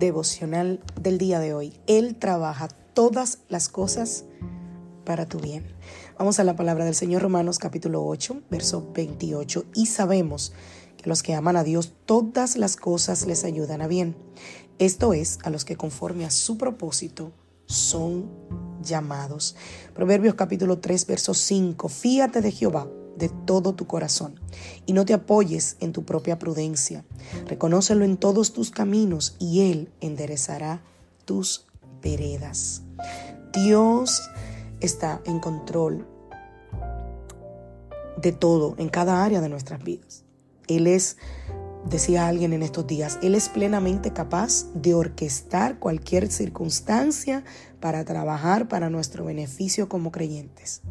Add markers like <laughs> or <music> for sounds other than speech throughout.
Devocional del día de hoy. Él trabaja todas las cosas para tu bien. Vamos a la palabra del Señor Romanos capítulo 8, verso 28. Y sabemos que los que aman a Dios, todas las cosas les ayudan a bien. Esto es, a los que conforme a su propósito son llamados. Proverbios capítulo 3, verso 5. Fíate de Jehová de todo tu corazón y no te apoyes en tu propia prudencia. Reconócelo en todos tus caminos y Él enderezará tus veredas. Dios está en control de todo, en cada área de nuestras vidas. Él es, decía alguien en estos días, Él es plenamente capaz de orquestar cualquier circunstancia para trabajar para nuestro beneficio como creyentes.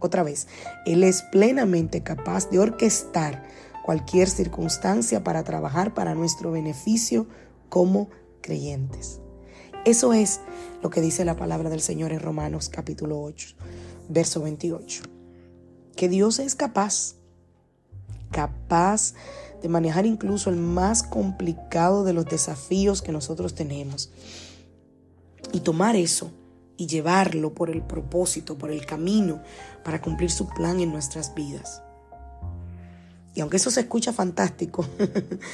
Otra vez, Él es plenamente capaz de orquestar cualquier circunstancia para trabajar para nuestro beneficio como creyentes. Eso es lo que dice la palabra del Señor en Romanos capítulo 8, verso 28. Que Dios es capaz, capaz de manejar incluso el más complicado de los desafíos que nosotros tenemos. Y tomar eso y llevarlo por el propósito, por el camino, para cumplir su plan en nuestras vidas. Y aunque eso se escucha fantástico,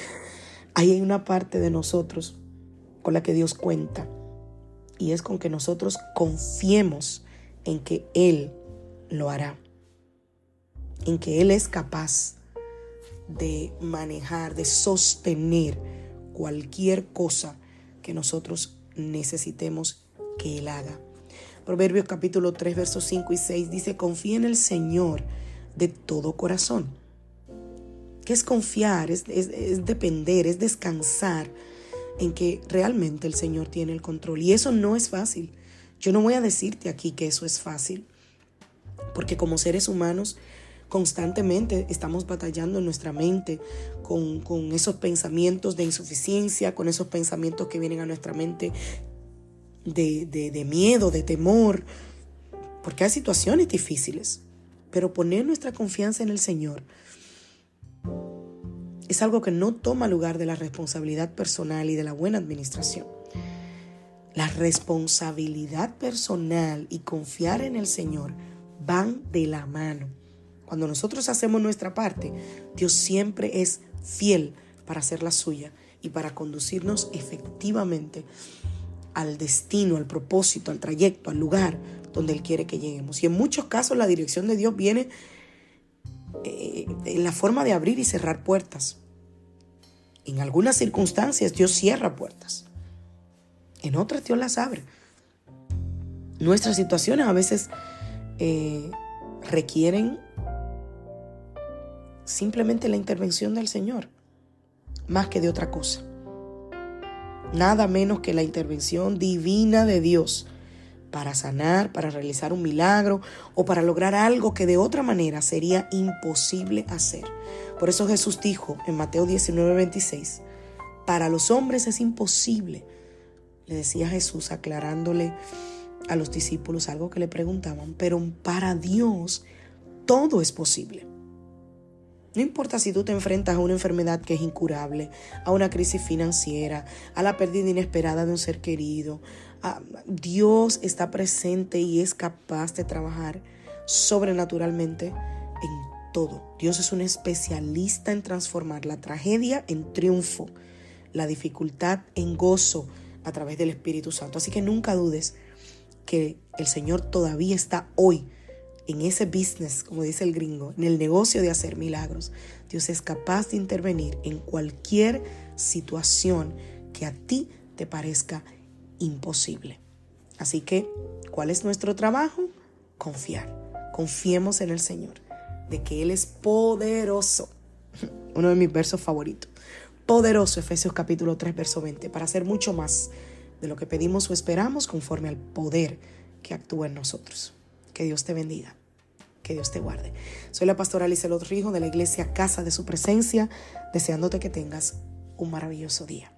<laughs> ahí hay una parte de nosotros con la que Dios cuenta. Y es con que nosotros confiemos en que Él lo hará. En que Él es capaz de manejar, de sostener cualquier cosa que nosotros necesitemos que Él haga. Proverbios capítulo 3, versos 5 y 6 dice, confía en el Señor de todo corazón. ¿Qué es confiar? Es, es depender, es descansar en que realmente el Señor tiene el control. Y eso no es fácil. Yo no voy a decirte aquí que eso es fácil, porque como seres humanos constantemente estamos batallando en nuestra mente con, con, esos pensamientos de insuficiencia, con esos pensamientos que vienen a nuestra mente de, miedo, de temor, porque hay situaciones difíciles. Pero poner nuestra confianza en el Señor es algo que no toma lugar de la responsabilidad personal y de la buena administración. La responsabilidad personal y confiar en el Señor van de la mano. Cuando nosotros hacemos nuestra parte, Dios siempre es fiel para hacer la suya y para conducirnos efectivamente al destino, al propósito, al trayecto, al lugar donde Él quiere que lleguemos. Y en muchos casos la dirección de Dios viene eh, en la forma de abrir y cerrar puertas. En algunas circunstancias Dios cierra puertas. En otras Dios las abre. Nuestras situaciones a veces eh, requieren simplemente la intervención del Señor, más que de otra cosa nada menos que la intervención divina de Dios para sanar, para realizar un milagro o para lograr algo que de otra manera sería imposible hacer. Por eso Jesús dijo en Mateo 19, 26, para los hombres es imposible, le decía Jesús aclarándole a los discípulos algo que le preguntaban, pero para Dios todo es posible. No importa si tú te enfrentas a una enfermedad que es incurable, a una crisis financiera, a la pérdida inesperada de un ser querido. Dios está presente y es capaz de trabajar sobrenaturalmente en todo. Dios es un especialista en transformar la tragedia en triunfo, la dificultad en gozo a través del Espíritu Santo. Así que nunca dudes que el Señor todavía está hoy en ese business, como dice el gringo, en el negocio de hacer milagros. Dios es capaz de intervenir en cualquier situación que a ti te parezca imposible. Así que, ¿cuál es nuestro trabajo? Confiar. Confiemos en el Señor, de que Él es poderoso. <laughs> Uno de mis versos favoritos. Poderoso, Efesios capítulo 3, verso 20, para hacer mucho más de lo que pedimos o esperamos conforme al poder que actúa en nosotros. Que Dios te bendiga. Que Dios te guarde. Soy la pastora Alice Rijo de la iglesia Casa de Su Presencia, deseándote que tengas un maravilloso día.